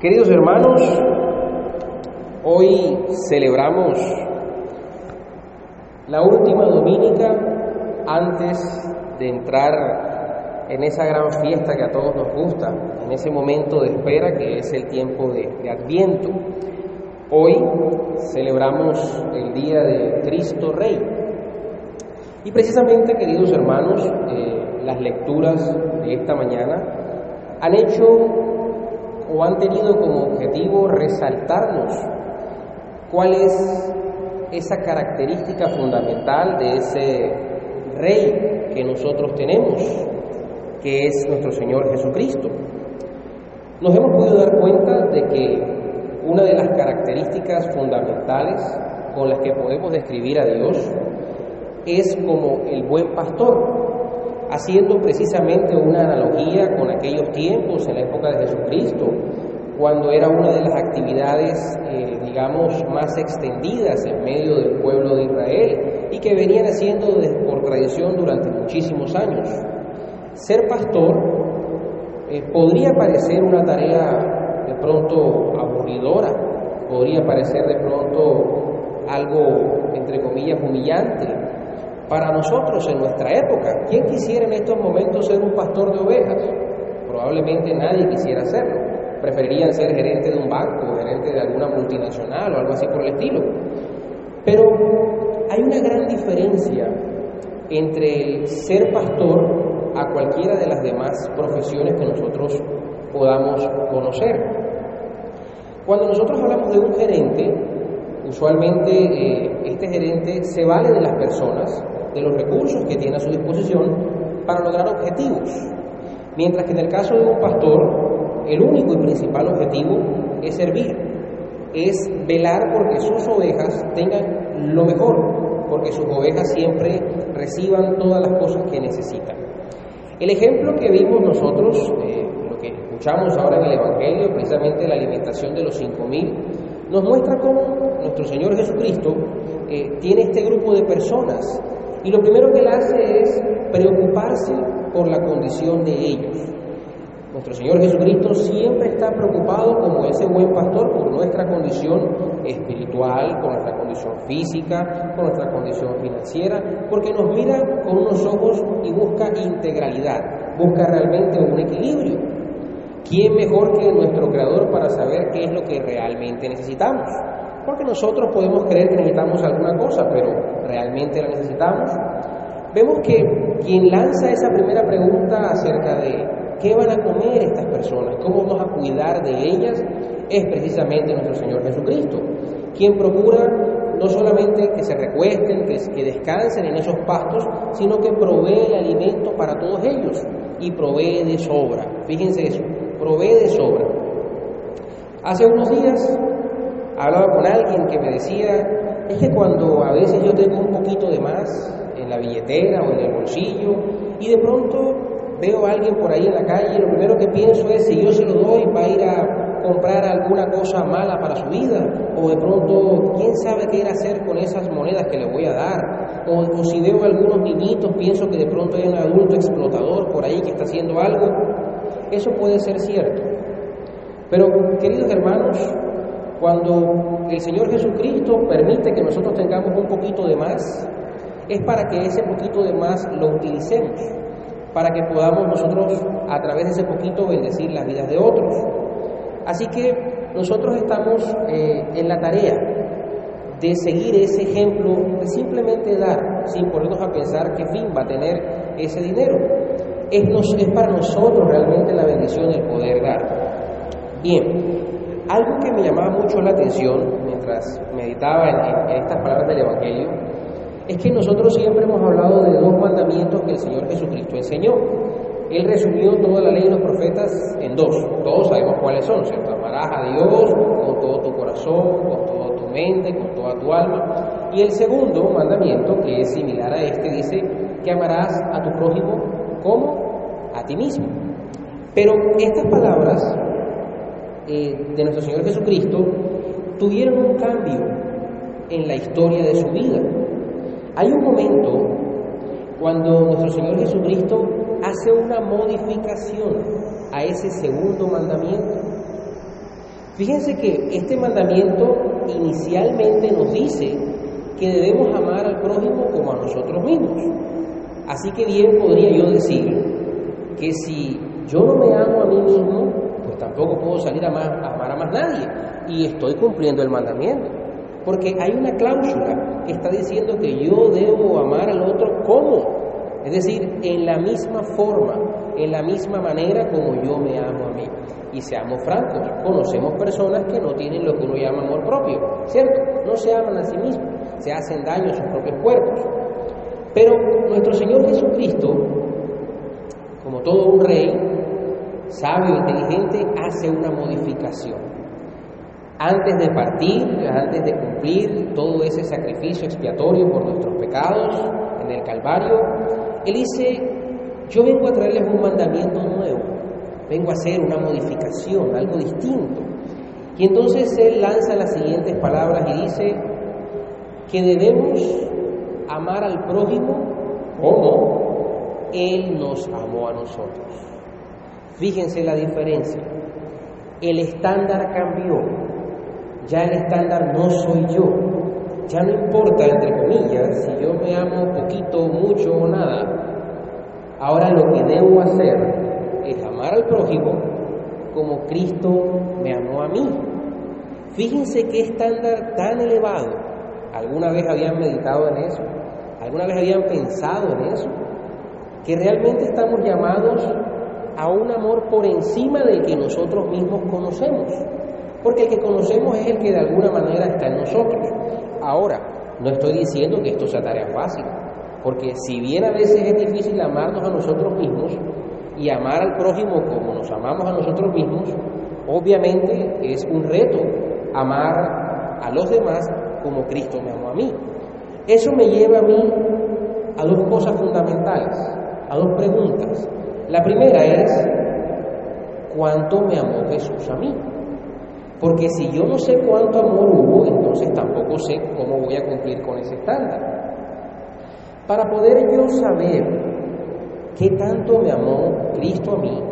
Queridos hermanos, hoy celebramos la última domínica antes de entrar en esa gran fiesta que a todos nos gusta, en ese momento de espera que es el tiempo de, de Adviento. Hoy celebramos el día de Cristo Rey. Y precisamente, queridos hermanos, eh, las lecturas de esta mañana han hecho o han tenido como objetivo resaltarnos cuál es esa característica fundamental de ese rey que nosotros tenemos, que es nuestro Señor Jesucristo. Nos hemos podido dar cuenta de que una de las características fundamentales con las que podemos describir a Dios es como el buen pastor, haciendo precisamente una analogía con aquellos tiempos en la época de Jesucristo, cuando era una de las actividades, eh, digamos, más extendidas en medio del pueblo de Israel y que venían haciendo por tradición durante muchísimos años. Ser pastor eh, podría parecer una tarea de pronto aburridora, podría parecer de pronto algo, entre comillas, humillante, para nosotros en nuestra época. ¿Quién quisiera en estos momentos ser un pastor de ovejas? Probablemente nadie quisiera hacerlo. Preferirían ser gerente de un banco, gerente de alguna multinacional o algo así por el estilo. Pero hay una gran diferencia entre ser pastor a cualquiera de las demás profesiones que nosotros podamos conocer. Cuando nosotros hablamos de un gerente, usualmente eh, este gerente se vale de las personas de los recursos que tiene a su disposición para lograr objetivos. Mientras que en el caso de un pastor, el único y principal objetivo es servir, es velar porque sus ovejas tengan lo mejor, porque sus ovejas siempre reciban todas las cosas que necesitan. El ejemplo que vimos nosotros, eh, lo que escuchamos ahora en el Evangelio, precisamente la alimentación de los cinco mil, nos muestra cómo nuestro Señor Jesucristo eh, tiene este grupo de personas y lo primero que él hace es preocuparse por la condición de ellos. Nuestro Señor Jesucristo siempre está preocupado como ese buen pastor por nuestra condición espiritual, por nuestra condición física, por nuestra condición financiera, porque nos mira con unos ojos y busca integralidad, busca realmente un equilibrio. ¿Quién mejor que nuestro Creador para saber qué es lo que realmente necesitamos? Porque nosotros podemos creer que necesitamos alguna cosa, pero ¿realmente la necesitamos? Vemos que quien lanza esa primera pregunta acerca de qué van a comer estas personas, cómo vamos a cuidar de ellas, es precisamente nuestro Señor Jesucristo, quien procura no solamente que se recuesten, que, que descansen en esos pastos, sino que provee el alimento para todos ellos y provee de sobra. Fíjense eso, provee de sobra. Hace unos días hablaba con alguien que me decía, es que cuando a veces yo tengo un poquito de más en la billetera o en el bolsillo y de pronto veo a alguien por ahí en la calle, lo primero que pienso es si yo se lo doy va a ir a comprar alguna cosa mala para su vida o de pronto quién sabe qué ir a hacer con esas monedas que le voy a dar o, o si veo a algunos niñitos pienso que de pronto hay un adulto explotador por ahí que está haciendo algo. Eso puede ser cierto. Pero queridos hermanos, cuando el Señor Jesucristo permite que nosotros tengamos un poquito de más, es para que ese poquito de más lo utilicemos, para que podamos nosotros a través de ese poquito bendecir las vidas de otros. Así que nosotros estamos eh, en la tarea de seguir ese ejemplo de simplemente dar, sin ponernos a pensar qué fin va a tener ese dinero. Es, es para nosotros realmente la bendición el poder dar. Bien, algo que me llamaba mucho la atención mientras meditaba en, en, estas palabras del Evangelio es que nosotros siempre hemos hablado de dos mandamientos que el Señor Jesucristo enseñó. Él resumió toda la ley de los profetas en dos. Todos sabemos cuáles son, ¿cierto? Amarás a Dios con todo tu corazón, con toda tu mente, con toda tu alma. Y el segundo mandamiento, que es similar a este, dice que amarás a tu prójimo como a ti mismo. Pero estas palabras eh, de nuestro Señor Jesucristo tuvieron un cambio en la historia de su vida. Hay un momento cuando nuestro Señor Jesucristo hace una modificación a ese segundo mandamiento. Fíjense que este mandamiento inicialmente nos dice que debemos amar al prójimo como a nosotros mismos. Así que bien podría yo decir que si yo no me amo a mí mismo, tampoco puedo salir a, amar a más nadie y estoy cumpliendo el mandamiento. Porque hay una cláusula que está diciendo que yo debo amar al otro como, es decir, en la misma forma, en la misma manera como yo me amo a mí. Y seamos francos, conocemos personas que no tienen lo que uno llama amor propio, ¿cierto? No se aman a sí mismos, se hacen daño a sus propios cuerpos. Pero nuestro Señor Jesucristo, como todo un rey, sabio, inteligente, hace una modificación. Antes de partir, antes de cumplir todo ese sacrificio expiatorio por nuestros pecados en el Calvario, Él dice, yo vengo a traerles un mandamiento nuevo vengo a hacer una modificación, algo distinto. Y entonces él lanza las siguientes palabras y dice que debemos amar al prójimo como Él nos amó a nosotros. Fíjense la diferencia. El estándar cambió. Ya el estándar no soy yo. Ya no importa, entre comillas, si yo me amo poquito, mucho o nada. Ahora lo que debo hacer es amar al prójimo como Cristo me amó a mí. Fíjense qué estándar tan elevado. ¿Alguna vez habían meditado en eso? ¿Alguna vez habían pensado en eso? Que realmente estamos llamados a un amor por encima del que nosotros mismos conocemos. Porque el que conocemos es el que de alguna manera está en nosotros. Ahora, no estoy diciendo que esto sea tarea fácil, porque si bien a veces es difícil amarnos a nosotros mismos, y amar al prójimo como nos amamos a nosotros mismos, obviamente es un reto amar a los demás como Cristo me amó a mí. Eso me lleva a mí a dos cosas fundamentales, a dos preguntas. La primera es, ¿cuánto me amó Jesús a mí? Porque si yo no sé cuánto amor hubo, entonces tampoco sé cómo voy a cumplir con ese estándar. Para poder yo saber qué tanto me amó Cristo a mí,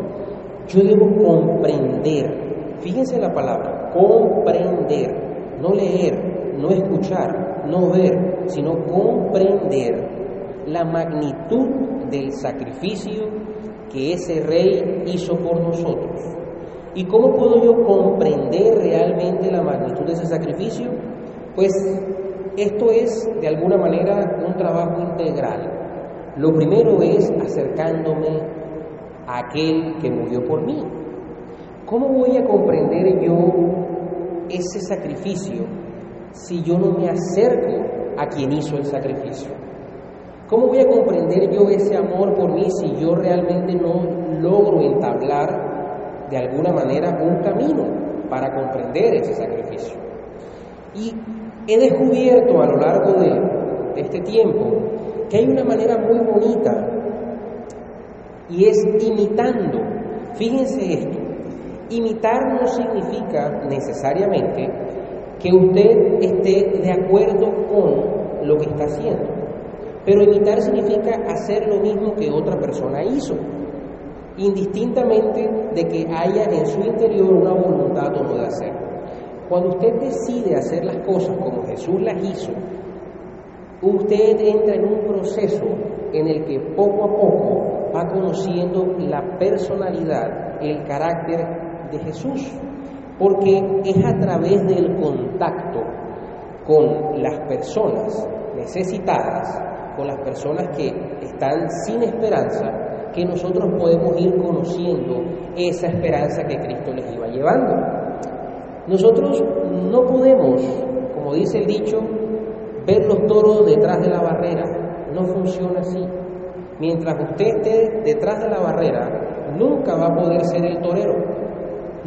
yo debo comprender, fíjense la palabra, comprender, no leer, no escuchar, no ver, sino comprender la magnitud del sacrificio que ese rey hizo por nosotros. ¿Y cómo puedo yo comprender realmente la magnitud de ese sacrificio? Pues esto es de alguna manera un trabajo integral. Lo primero es acercándome a aquel que murió por mí. ¿Cómo voy a comprender yo ese sacrificio si yo no me acerco a quien hizo el sacrificio? ¿Cómo voy a comprender yo ese amor por mí si yo realmente no logro entablar de alguna manera un camino para comprender ese sacrificio? Y he descubierto a lo largo de, este tiempo que hay una manera muy bonita y es imitando. Fíjense esto, imitar no significa necesariamente que usted esté de acuerdo con lo que está haciendo, pero imitar significa hacer lo mismo que otra persona hizo, indistintamente de que haya en su interior una voluntad o no de hacer. Cuando usted decide hacer las cosas como Jesús las hizo, usted entra en un proceso en el que poco a poco va conociendo la personalidad, el carácter de Jesús, porque es a través del contacto con las personas necesitadas, con las personas que están sin esperanza, que nosotros podemos ir conociendo esa esperanza que Cristo les iba llevando. Nosotros no podemos, como dice el dicho, ver los toros detrás de la barrera. No funciona así. Mientras usted esté detrás de la barrera, nunca va a poder ser el torero.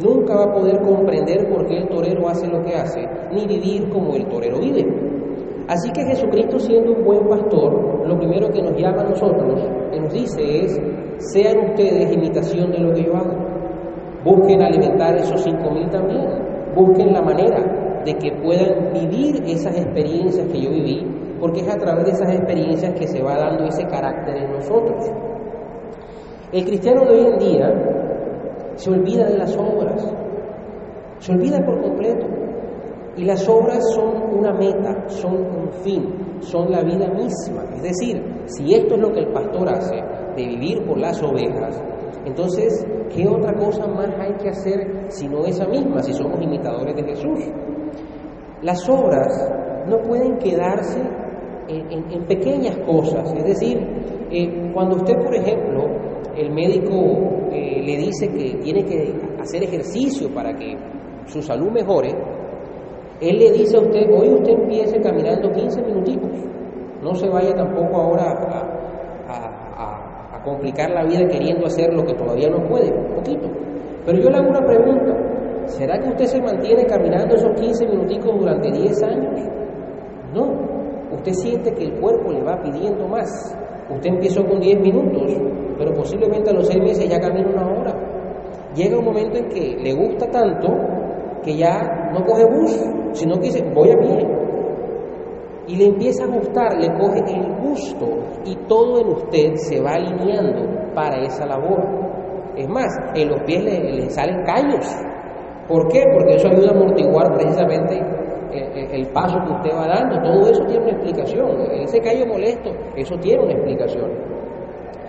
Nunca va a poder comprender por qué el torero hace lo que hace, ni vivir como el torero vive. Así que Jesucristo, siendo un buen pastor, lo primero que nos llama a nosotros, que nos dice es, sean ustedes imitación de lo que yo hago. Busquen alimentar esos cinco mil también. Busquen la manera de que puedan vivir esas experiencias que yo viví, porque es a través de esas experiencias que se va dando ese carácter en nosotros. El cristiano de hoy en día se olvida de las obras, Se olvida por completo. Y las obras son una meta, son un fin, son la vida misma. Es decir, si esto es lo que el pastor hace, de vivir por las ovejas, entonces, ¿qué otra cosa más hay que hacer sino esa misma, si somos imitadores de Jesús? Las obras no pueden quedarse en, pequeñas cosas, es decir, eh, cuando usted, por ejemplo, el médico eh, le dice que tiene que hacer ejercicio para que su salud mejore, él le dice a usted, hoy usted empiece caminando 15 minutitos, no se vaya tampoco ahora a, complicar la vida queriendo hacer lo que todavía no puede, un poquito. Pero yo le hago una pregunta, ¿será que usted se mantiene caminando esos 15 minuticos durante 10 años? No, usted siente que el cuerpo le va pidiendo más. Usted empezó con 10 minutos, pero posiblemente a los 6 meses ya camina una hora. Llega un momento en que le gusta tanto que ya no coge bus, sino que dice, voy a pie. Y le empieza a gustar, le coge el gusto y todo en usted se va alineando para esa labor. Es más, en los pies le, salen callos. ¿Por qué? Porque eso ayuda a amortiguar precisamente el, paso que usted va dando. Todo eso tiene una explicación. Ese callo molesto, eso tiene una explicación.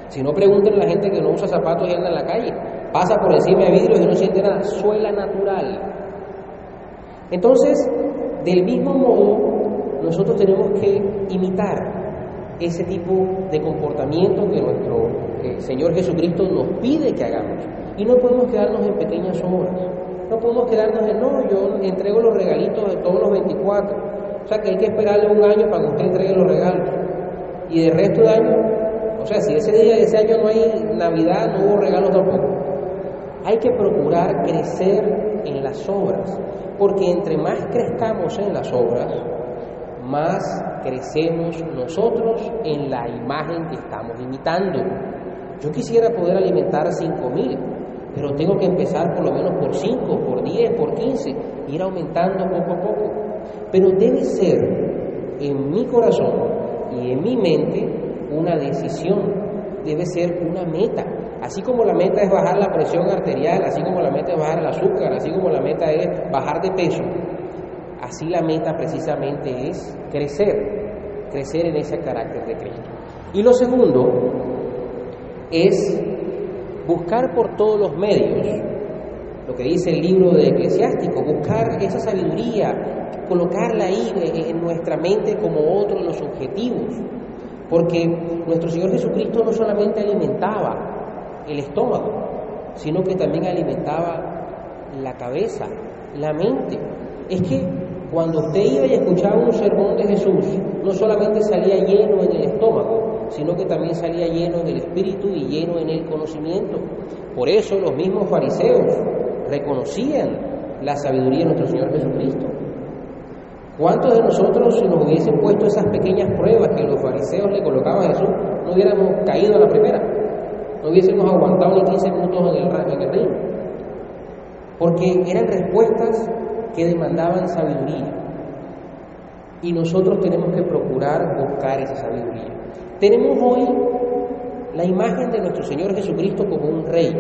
Si no, pregunten a la gente que no usa zapatos y anda en la calle. Pasa por encima de vidrios y no siente nada. Suela natural. Entonces, del mismo modo, nosotros tenemos que imitar ese tipo de comportamiento que nuestro Señor Jesucristo nos pide que hagamos. Y no podemos quedarnos en pequeñas obras. No podemos quedarnos en, no, yo entrego los regalitos de todos los 24. O sea que hay que esperarle un año para que usted entregue los regalos. Y de resto de año, o sea, si ese día, ese año no hay Navidad, no hubo regalos tampoco. Hay que procurar crecer en las obras, porque entre más crezcamos en las obras, más crecemos nosotros en la imagen que estamos imitando. Yo quisiera poder alimentar cinco mil, pero tengo que empezar por lo menos por 5, por 10, por 15, ir aumentando poco a poco. Pero debe ser en mi corazón y en mi mente una decisión, debe ser una meta. Así como la meta es bajar la presión arterial, así como la meta es bajar el azúcar, así como la meta es bajar de peso, así la meta precisamente es crecer, crecer en ese carácter de Cristo. Y lo segundo es buscar por todos los medios, lo que dice el libro de Eclesiástico, buscar esa sabiduría, colocarla ahí en nuestra mente como otro de los objetivos, porque nuestro Señor Jesucristo no solamente alimentaba el estómago, sino que también alimentaba la cabeza, la mente. Es que cuando usted iba y escuchaba un sermón de Jesús, no solamente salía lleno en el estómago, sino que también salía lleno en el espíritu y lleno en el conocimiento. Por eso los mismos fariseos reconocían la sabiduría de nuestro Señor Jesucristo. ¿Cuántos de nosotros, si nos hubiesen puesto esas pequeñas pruebas que los fariseos le colocaban a Jesús, no hubiéramos caído a la primera? No hubiésemos aguantado ni 15 minutos en el, en. Porque eran respuestas que demandaban sabiduría. Y nosotros tenemos que procurar buscar esa sabiduría. Tenemos hoy la imagen de nuestro Señor Jesucristo como un rey,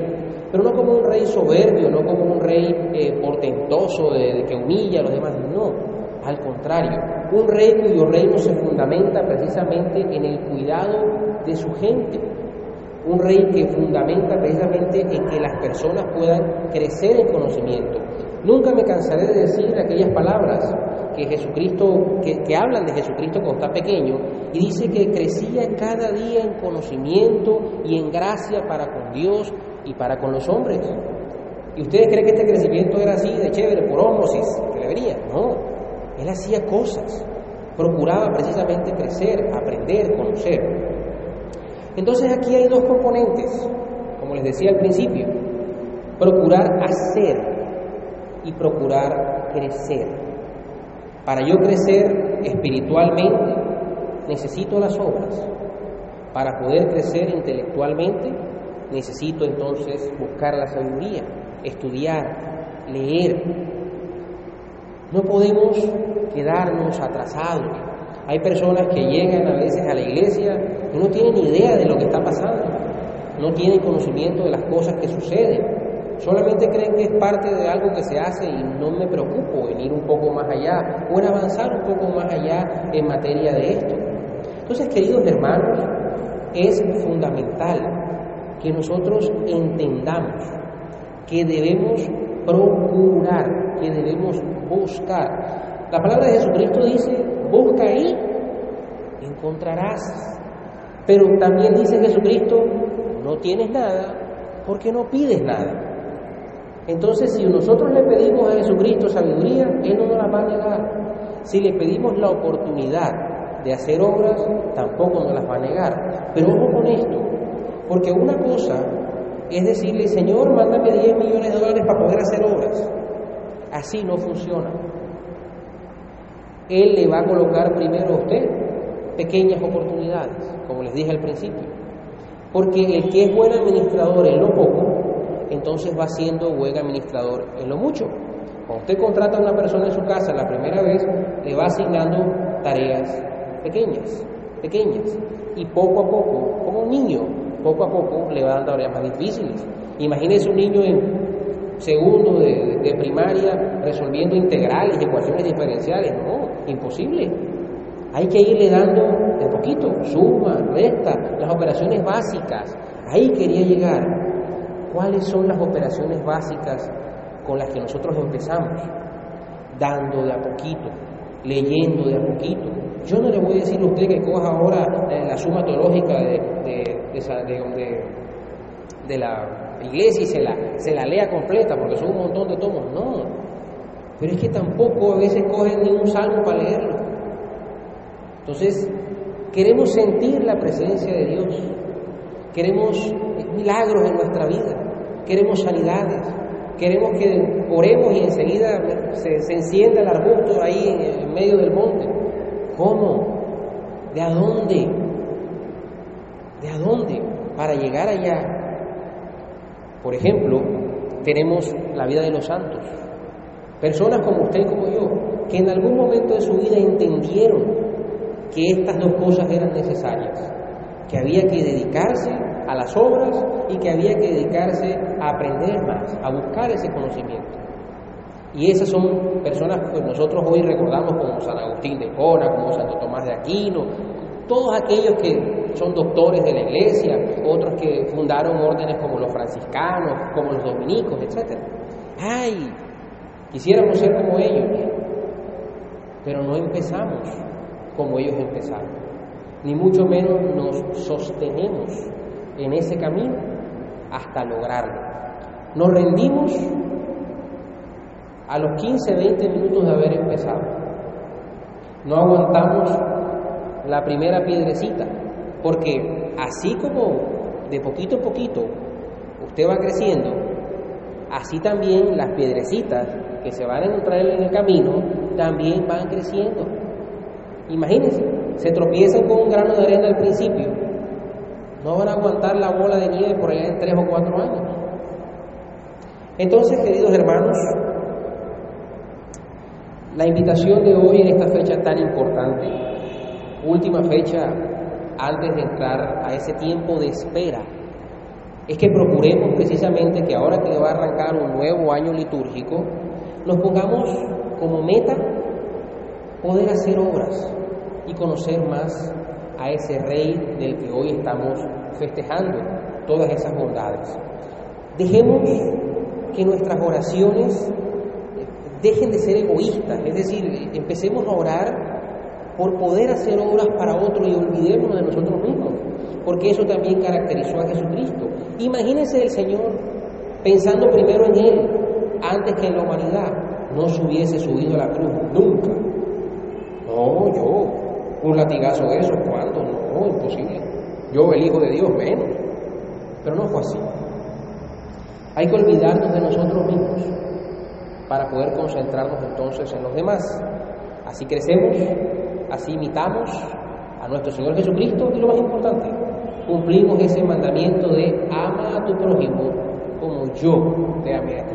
pero no como un rey soberbio, no como un rey eh, portentoso de, que humilla a los demás, no, al contrario, un rey cuyo reino se fundamenta precisamente en el cuidado de su gente, un rey que fundamenta precisamente en que las personas puedan crecer en conocimiento, Nunca me cansaré de decir aquellas palabras que Jesucristo, que, hablan de Jesucristo cuando está pequeño, y dice que crecía cada día en conocimiento y en gracia para con Dios y para con los hombres. ¿Y ustedes creen que este crecimiento era así, de chévere, por ómosis, que le venía? No, él hacía cosas, procuraba precisamente crecer, aprender, conocer. Entonces aquí hay dos componentes, como les decía al principio, procurar hacer y procurar crecer. Para yo crecer espiritualmente necesito las obras. Para poder crecer intelectualmente necesito entonces buscar la sabiduría, estudiar, leer. No podemos quedarnos atrasados. Hay personas que llegan a veces a la iglesia y no tienen idea de lo que está pasando, no tienen conocimiento de las cosas que suceden Solamente creen que es parte de algo que se hace y no me preocupo en ir un poco más allá o en avanzar un poco más allá en materia de esto. Entonces, queridos hermanos, es fundamental que nosotros entendamos que debemos procurar, que debemos buscar. La palabra de Jesucristo dice, busca ahí, encontrarás. Pero también dice Jesucristo, no tienes nada porque no pides nada. Entonces, si nosotros le pedimos a Jesucristo sabiduría, Él no nos la va a negar. Si le pedimos la oportunidad de hacer obras, tampoco nos las va a negar. Pero ojo con esto, porque una cosa es decirle, Señor, mándame 10 millones de dólares para poder hacer obras. Así no funciona. Él le va a colocar primero a usted pequeñas oportunidades, como les dije al principio. Porque el que es buen administrador en lo poco, entonces va siendo buen administrador en lo mucho. Cuando usted contrata a una persona en su casa la primera vez, le va asignando tareas pequeñas, pequeñas. Y poco a poco, como un niño, poco a poco le va dando tareas más difíciles. Imagínese un niño en segundo de, de, primaria resolviendo integrales ecuaciones diferenciales. No, imposible. Hay que irle dando de poquito, suma, resta, las operaciones básicas. Ahí quería llegar. ¿Cuáles son las operaciones básicas con las que nosotros empezamos? Dando de a poquito, leyendo de a poquito. Yo no le voy a decir a usted que coja ahora la suma teológica de, de, de la iglesia y se la, se la lea completa, porque son un montón de tomos. No. Pero es que tampoco a veces cogen ni un salmo para leerlo. Entonces, queremos sentir la presencia de Dios. Queremos milagros en nuestra vida. Queremos sanidades. Queremos que oremos y enseguida se, se encienda el arbusto ahí en, en medio del monte. ¿Cómo? ¿De a dónde? ¿De a dónde? Para llegar allá. Por ejemplo, tenemos la vida de los santos. Personas como usted y como yo, que en algún momento de su vida entendieron que estas dos cosas eran necesarias, que había que dedicarse a las obras y que había que dedicarse a aprender más, a buscar ese conocimiento. Y esas son personas que nosotros hoy recordamos como San Agustín de Hipona, como Santo Tomás de Aquino, todos aquellos que son doctores de la iglesia, otros que fundaron órdenes como los franciscanos, como los dominicos, etc. ¡Ay! Quisiéramos ser como ellos, pero no empezamos como ellos empezaron, ni mucho menos nos sostenemos en ese camino hasta lograrlo. Nos rendimos a los 15, 20 minutos de haber empezado. No aguantamos la primera piedrecita, porque así como de poquito a poquito usted va creciendo, así también las piedrecitas que se van a encontrar en el camino también van creciendo. Imagínense, se tropiezan con un grano de arena al principio, no van a aguantar la bola de nieve por allá en tres o cuatro años. Entonces, queridos hermanos, la invitación de hoy en esta fecha tan importante, última fecha antes de entrar a ese tiempo de espera, es que procuremos precisamente que ahora que va a arrancar un nuevo año litúrgico, nos pongamos como meta poder hacer obras y conocer más a ese rey del que hoy estamos festejando todas esas bondades. Dejemos que nuestras oraciones dejen de ser egoístas, es decir, empecemos a orar por poder hacer obras para otro y olvidémonos de nosotros mismos, porque eso también caracterizó a Jesucristo. Imagínense el Señor pensando primero en Él antes que la humanidad, no se hubiese subido a la cruz nunca. No, yo, un latigazo de eso, ¿cuándo? No, imposible. Yo, el Hijo de Dios, menos. Pero no fue así. Hay que olvidarnos de nosotros mismos para poder concentrarnos entonces en los demás. Así crecemos, así imitamos a nuestro Señor Jesucristo y lo más importante, cumplimos ese mandamiento de ama a tu prójimo como yo te amé a ti.